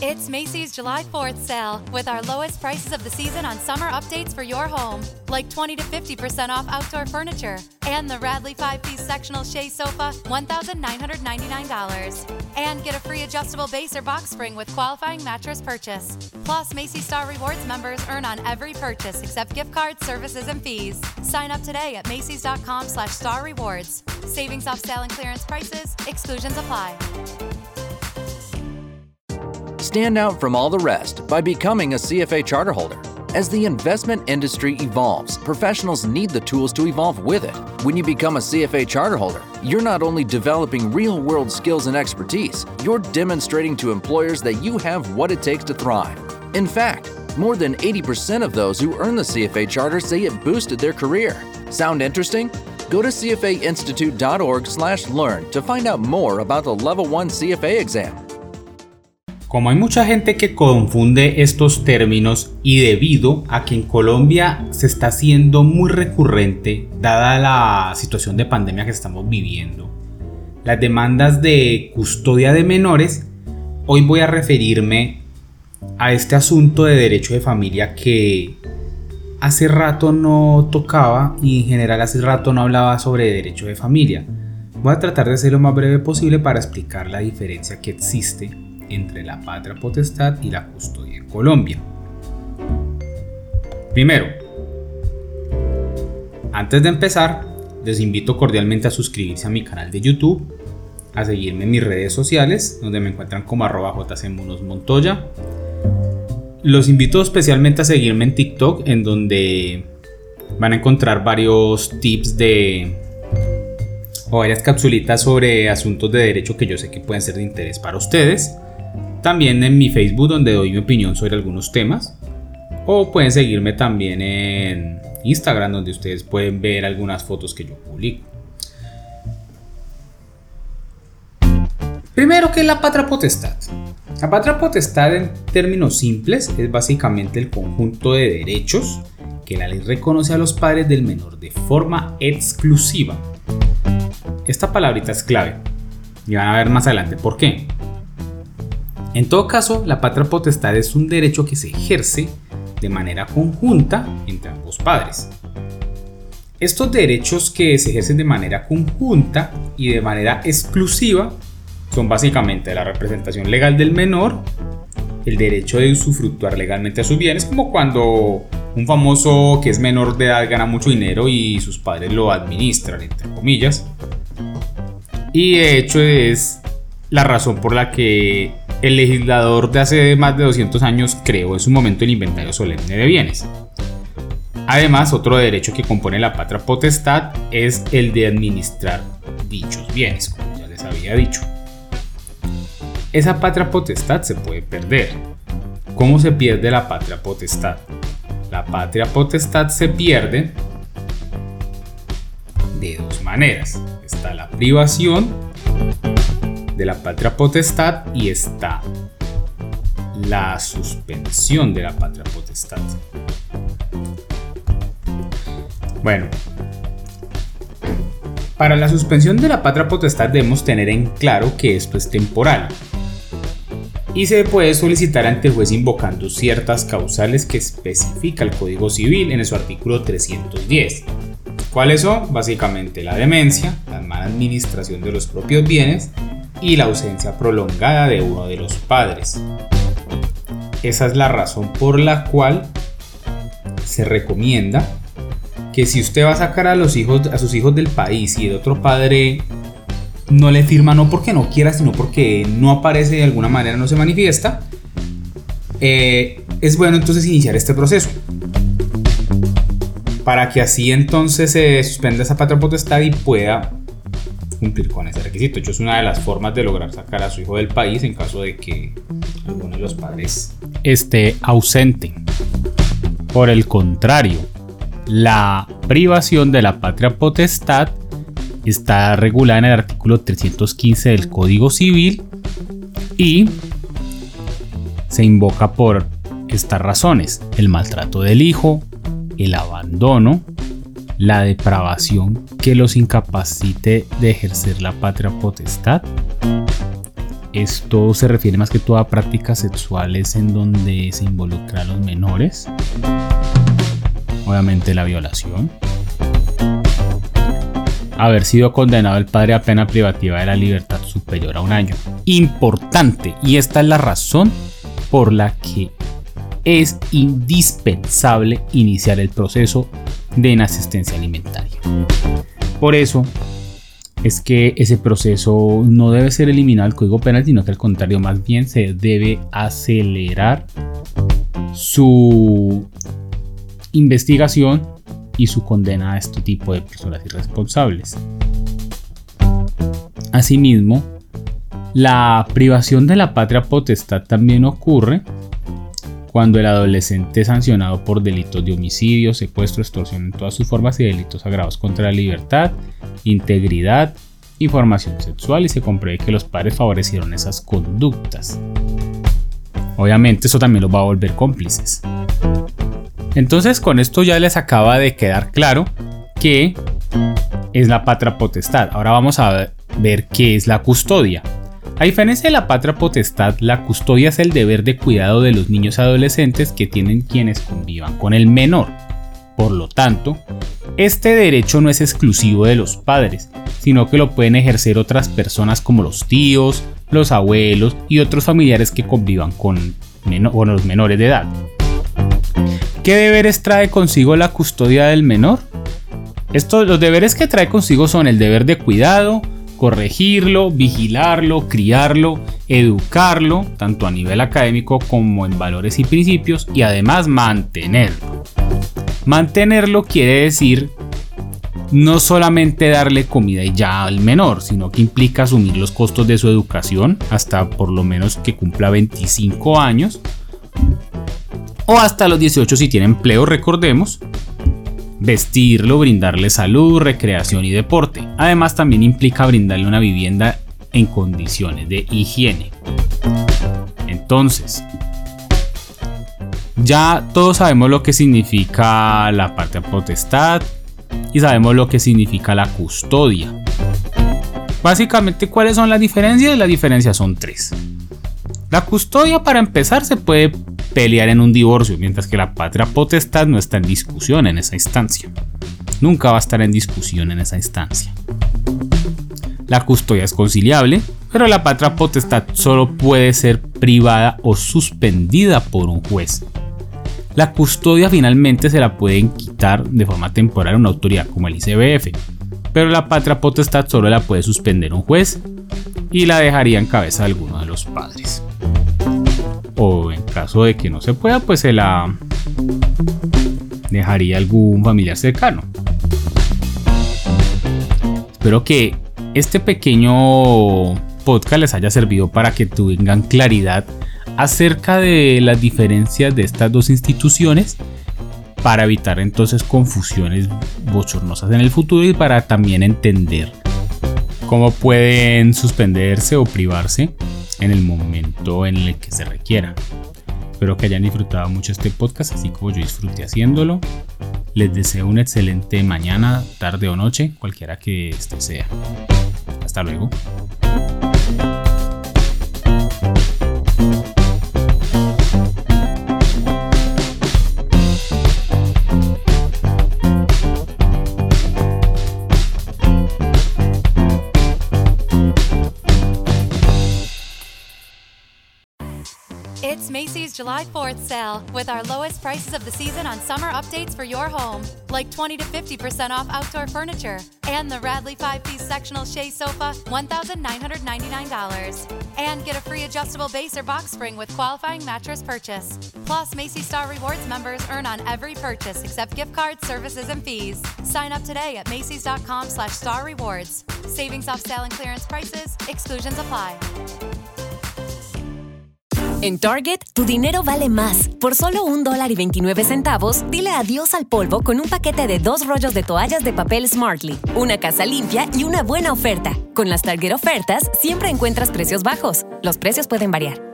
It's Macy's July 4th sale with our lowest prices of the season on summer updates for your home, like 20 to 50% off outdoor furniture and the Radley 5 piece sectional Shea sofa, $1,999. And get a free adjustable base or box spring with qualifying mattress purchase. Plus, Macy's Star Rewards members earn on every purchase except gift cards, services, and fees. Sign up today at Macy's.com slash star rewards. Savings off sale and clearance prices, exclusions apply. Stand out from all the rest by becoming a CFA charter holder. As the investment industry evolves, professionals need the tools to evolve with it. When you become a CFA charter holder, you're not only developing real world skills and expertise, you're demonstrating to employers that you have what it takes to thrive. In fact, more than 80% of those who earn the CFA charter say it boosted their career. Sound interesting? Go to cfainstitute.org/learn to find out more about the Level 1 CFA exam. Como hay mucha gente que confunde estos términos y debido a que en Colombia se está haciendo muy recurrente, dada la situación de pandemia que estamos viviendo, las demandas de custodia de menores, hoy voy a referirme a este asunto de derecho de familia que hace rato no tocaba y en general hace rato no hablaba sobre derecho de familia. Voy a tratar de ser lo más breve posible para explicar la diferencia que existe entre la patria potestad y la custodia en Colombia. Primero, antes de empezar, les invito cordialmente a suscribirse a mi canal de YouTube, a seguirme en mis redes sociales, donde me encuentran como arroba Montoya. Los invito especialmente a seguirme en TikTok, en donde van a encontrar varios tips de o varias capsulitas sobre asuntos de derecho que yo sé que pueden ser de interés para ustedes. También en mi Facebook donde doy mi opinión sobre algunos temas. O pueden seguirme también en Instagram donde ustedes pueden ver algunas fotos que yo publico. Primero, ¿qué es la patria potestad? La patria potestad en términos simples es básicamente el conjunto de derechos que la ley reconoce a los padres del menor de forma exclusiva. Esta palabrita es clave y van a ver más adelante por qué. En todo caso, la patria potestad es un derecho que se ejerce de manera conjunta entre ambos padres. Estos derechos que se ejercen de manera conjunta y de manera exclusiva son básicamente la representación legal del menor, el derecho de usufructuar legalmente a sus bienes, como cuando un famoso que es menor de edad gana mucho dinero y sus padres lo administran, entre comillas. Y de hecho es la razón por la que el legislador de hace más de 200 años creó en su momento el inventario solemne de bienes. Además, otro derecho que compone la patria potestad es el de administrar dichos bienes, como ya les había dicho. Esa patria potestad se puede perder. ¿Cómo se pierde la patria potestad? La patria potestad se pierde de dos maneras. Está la privación de la patria potestad y está la suspensión de la patria potestad. Bueno, para la suspensión de la patria potestad debemos tener en claro que esto es temporal y se puede solicitar ante el juez invocando ciertas causales que especifica el Código Civil en su artículo 310. ¿Cuáles son? Básicamente la demencia, la mala administración de los propios bienes y la ausencia prolongada de uno de los padres. Esa es la razón por la cual se recomienda que si usted va a sacar a los hijos a sus hijos del país y el otro padre no le firma no porque no quiera, sino porque no aparece de alguna manera, no se manifiesta, eh, es bueno entonces iniciar este proceso. Para que así entonces se suspenda esa patria potestad y pueda cumplir con ese requisito. Hecho, es una de las formas de lograr sacar a su hijo del país en caso de que alguno de los padres esté ausente. Por el contrario, la privación de la patria potestad está regulada en el artículo 315 del Código Civil y se invoca por estas razones, el maltrato del hijo, el abandono, la depravación que los incapacite de ejercer la patria potestad, esto se refiere más que todo a prácticas sexuales en donde se involucra a los menores. Obviamente la violación. Haber sido condenado el padre a pena privativa de la libertad superior a un año. Importante, y esta es la razón por la que es indispensable iniciar el proceso de inasistencia alimentaria. Por eso es que ese proceso no debe ser eliminado del Código Penal, sino que al contrario, más bien se debe acelerar su investigación y su condena a este tipo de personas irresponsables. Asimismo, la privación de la patria potestad también ocurre cuando el adolescente es sancionado por delitos de homicidio, secuestro, extorsión en todas sus formas y delitos agravados contra la libertad, integridad y formación sexual y se compruebe que los padres favorecieron esas conductas. Obviamente eso también los va a volver cómplices. Entonces con esto ya les acaba de quedar claro que es la patria potestad. Ahora vamos a ver qué es la custodia. A diferencia de la patria potestad, la custodia es el deber de cuidado de los niños adolescentes que tienen quienes convivan con el menor. Por lo tanto, este derecho no es exclusivo de los padres, sino que lo pueden ejercer otras personas como los tíos, los abuelos y otros familiares que convivan con, los menores de edad. ¿Qué deberes trae consigo la custodia del menor? los deberes que trae consigo son el deber de cuidado, corregirlo, vigilarlo, criarlo, educarlo, tanto a nivel académico como en valores y principios, y además mantenerlo. Mantenerlo quiere decir no solamente darle comida y ya al menor, sino que implica asumir los costos de su educación hasta por lo menos que cumpla 25 años o hasta los 18 si tiene empleo, recordemos, vestirlo, brindarle salud, recreación y deporte. Además también implica brindarle una vivienda en condiciones de higiene. Entonces, ya todos sabemos lo que significa la patria potestad y sabemos lo que significa la custodia. Básicamente, ¿cuáles son las diferencias? Las diferencias son tres. La custodia, para empezar, se puede pelear en un divorcio, mientras que la patria potestad no está en discusión en esa instancia. Nunca va a estar en discusión en esa instancia. La custodia es conciliable, pero la patria potestad solo puede ser privada o suspendida por un juez. La custodia finalmente se la pueden quitar de forma temporal a una autoridad como el ICBF, pero la patria potestad solo la puede suspender un juez y la dejaría en cabeza de alguno de los padres de que no se pueda, pues se la dejaría algún familiar cercano. Espero que este pequeño podcast les haya servido para que tengan claridad acerca de las diferencias de estas dos instituciones para evitar entonces confusiones bochornosas en el futuro y para también entender cómo pueden suspenderse o privarse en el momento en el que se requiera. Espero que hayan disfrutado mucho este podcast, así como yo disfruté haciéndolo. Les deseo una excelente mañana, tarde o noche, cualquiera que este sea. Hasta luego. July 4th sale with our lowest prices of the season on summer updates for your home, like 20 to 50% off outdoor furniture and the Radley 5 piece sectional Shea sofa, $1,999. And get a free adjustable base or box spring with qualifying mattress purchase. Plus, Macy's Star Rewards members earn on every purchase except gift cards, services, and fees. Sign up today at Macy's.com slash star rewards. Savings off sale and clearance prices, exclusions apply. En Target, tu dinero vale más. Por solo un dólar y 29 centavos, dile adiós al polvo con un paquete de dos rollos de toallas de papel Smartly, una casa limpia y una buena oferta. Con las Target ofertas, siempre encuentras precios bajos. Los precios pueden variar.